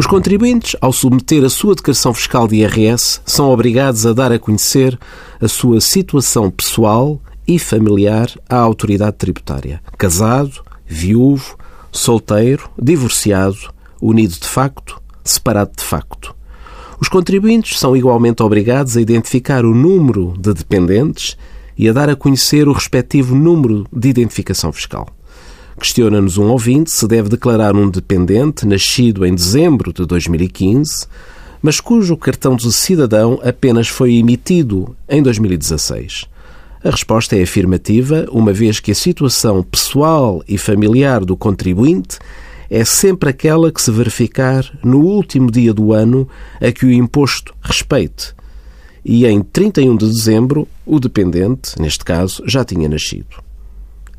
Os contribuintes, ao submeter a sua declaração fiscal de IRS, são obrigados a dar a conhecer a sua situação pessoal e familiar à autoridade tributária. Casado, viúvo, solteiro, divorciado, unido de facto, separado de facto. Os contribuintes são igualmente obrigados a identificar o número de dependentes e a dar a conhecer o respectivo número de identificação fiscal. Questiona-nos um ouvinte se deve declarar um dependente nascido em dezembro de 2015, mas cujo cartão de cidadão apenas foi emitido em 2016. A resposta é afirmativa, uma vez que a situação pessoal e familiar do contribuinte é sempre aquela que se verificar no último dia do ano a que o imposto respeite. E em 31 de dezembro, o dependente, neste caso, já tinha nascido